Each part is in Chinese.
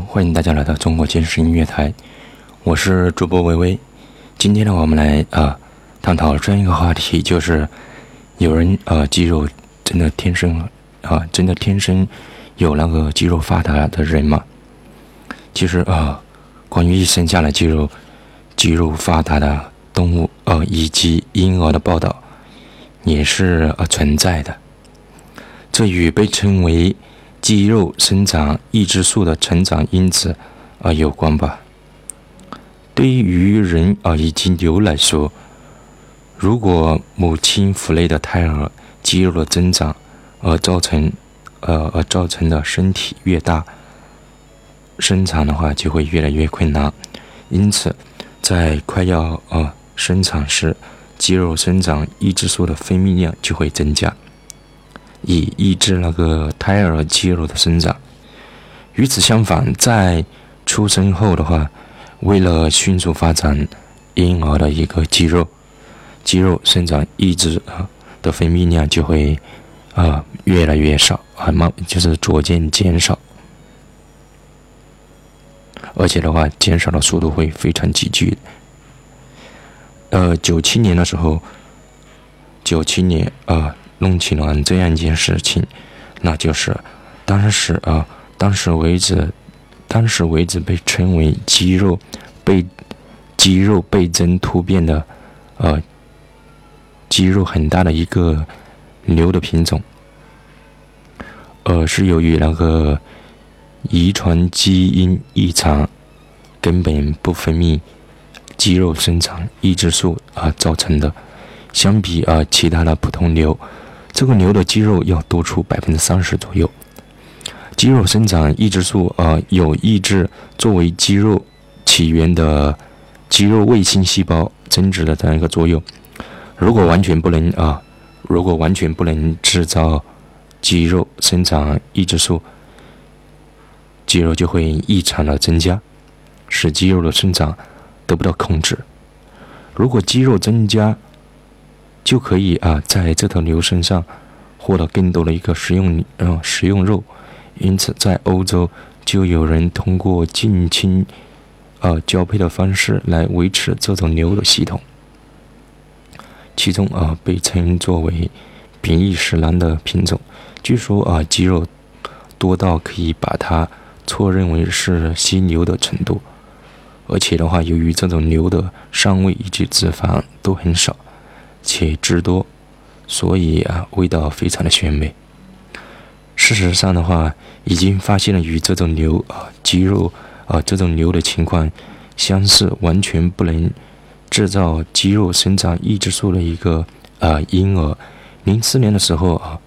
欢迎大家来到中国健身音乐台，我是主播微微。今天呢，我们来啊探讨这样一个话题，就是有人啊肌肉真的天生啊真的天生有那个肌肉发达的人吗？其实啊，关于一生下来肌肉肌肉发达的动物呃以及婴儿的报道也是呃存在的，这与被称为肌肉生长抑制素的成长因子啊有关吧。对于人啊以及牛来说，如果母亲腹内的胎儿肌肉的增长而造成呃而造成的身体越大，生产的话就会越来越困难。因此，在快要呃生产时，肌肉生长抑制素的分泌量就会增加。以抑制那个胎儿肌肉的生长。与此相反，在出生后的话，为了迅速发展婴儿的一个肌肉，肌肉生长抑制啊的分泌量就会啊越来越少，啊慢就是逐渐减少，而且的话，减少的速度会非常急剧。呃，九七年的时候，九七年啊。弄起了这样一件事情，那就是当时啊，当时为止，当时为止被称为肌肉倍肌肉倍增突变的呃肌肉很大的一个牛的品种，呃，是由于那个遗传基因异常，根本不分泌肌肉生长抑制素啊造成的。相比啊其他的普通牛。这个牛的肌肉要多出百分之三十左右。肌肉生长抑制素啊，有抑制作为肌肉起源的肌肉卫星细胞增殖的这样一个作用。如果完全不能啊，如果完全不能制造肌肉生长抑制素，肌肉就会异常的增加，使肌肉的生长得不到控制。如果肌肉增加，就可以啊，在这头牛身上获得更多的一个食用呃食用肉，因此在欧洲就有人通过近亲啊交配的方式来维持这种牛的系统。其中啊被称作为比利时蓝的品种，据说啊肌肉多到可以把它错认为是犀牛的程度，而且的话，由于这种牛的膻味以及脂肪都很少。且汁多，所以啊，味道非常的鲜美。事实上的话，已经发现了与这种牛啊肌肉啊这种牛的情况相似，完全不能制造肌肉生长抑制素的一个啊婴儿。零四年的时候啊，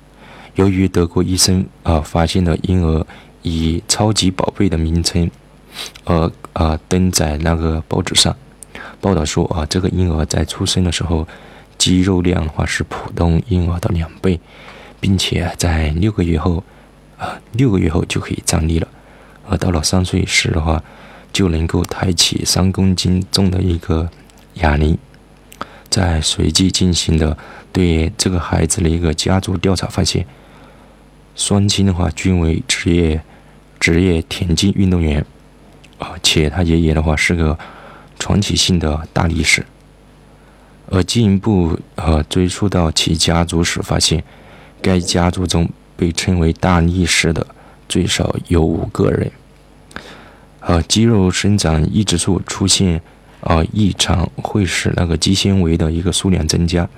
由于德国医生啊发现了婴儿以“超级宝贝”的名称，而啊登在那个报纸上，报道说啊这个婴儿在出生的时候。肌肉量的话是普通婴儿的两倍，并且在六个月后，啊，六个月后就可以站立了，而到了三岁时的话，就能够抬起三公斤重的一个哑铃。在随即进行的对这个孩子的一个家族调查发现，双亲的话均为职业职业田径运动员，啊，且他爷爷的话是个传奇性的大力士。而进一步呃追溯到其家族时，发现该家族中被称为大力士的最少有五个人。呃，肌肉生长抑制素出现啊异常，会使那个肌纤维的一个数量增加。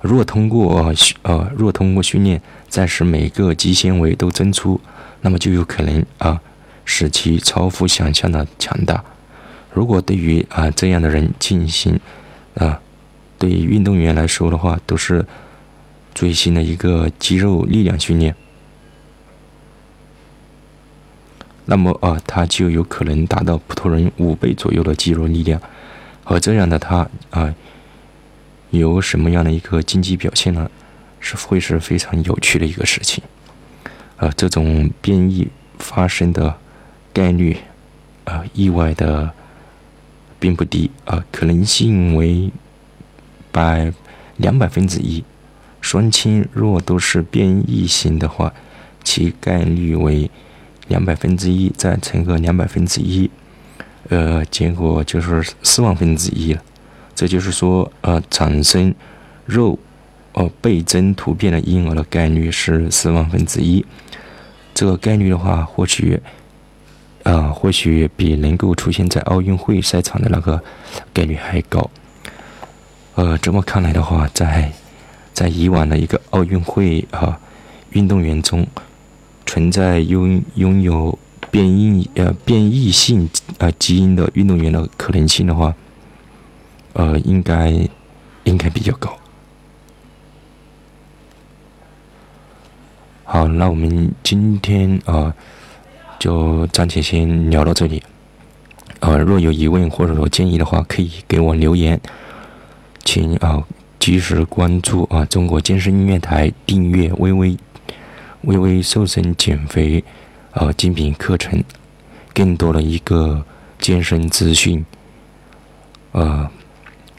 若通过呃如果通过训练再使每个肌纤维都增粗，那么就有可能啊使其超乎想象的强大。如果对于啊这样的人进行啊。对于运动员来说的话，都是最新的一个肌肉力量训练。那么啊，他就有可能达到普通人五倍左右的肌肉力量。而这样的他啊，有什么样的一个竞技表现呢？是会是非常有趣的一个事情。呃，这种变异发生的概率啊，意外的并不低啊，可能性为。百两百分之一，双亲若都是变异型的话，其概率为两百分之一，再乘个两百分之一，呃，结果就是四万分之一了。这就是说，呃，产生肉哦倍增突变的婴儿的概率是四万分之一。这个概率的话，或许，啊，或许比能够出现在奥运会赛场的那个概率还高。呃，这么看来的话，在在以往的一个奥运会啊，运动员中存在拥拥有变异呃变异性呃基因的运动员的可能性的话，呃，应该应该比较高。好，那我们今天啊，就暂且先聊到这里。呃，若有疑问或者说建议的话，可以给我留言。请啊及时关注啊中国健身音乐台，订阅微微微微瘦身减肥啊精品课程，更多的一个健身资讯，呃，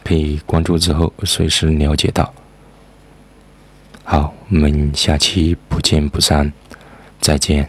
可以关注之后随时了解到。好，我们下期不见不散，再见。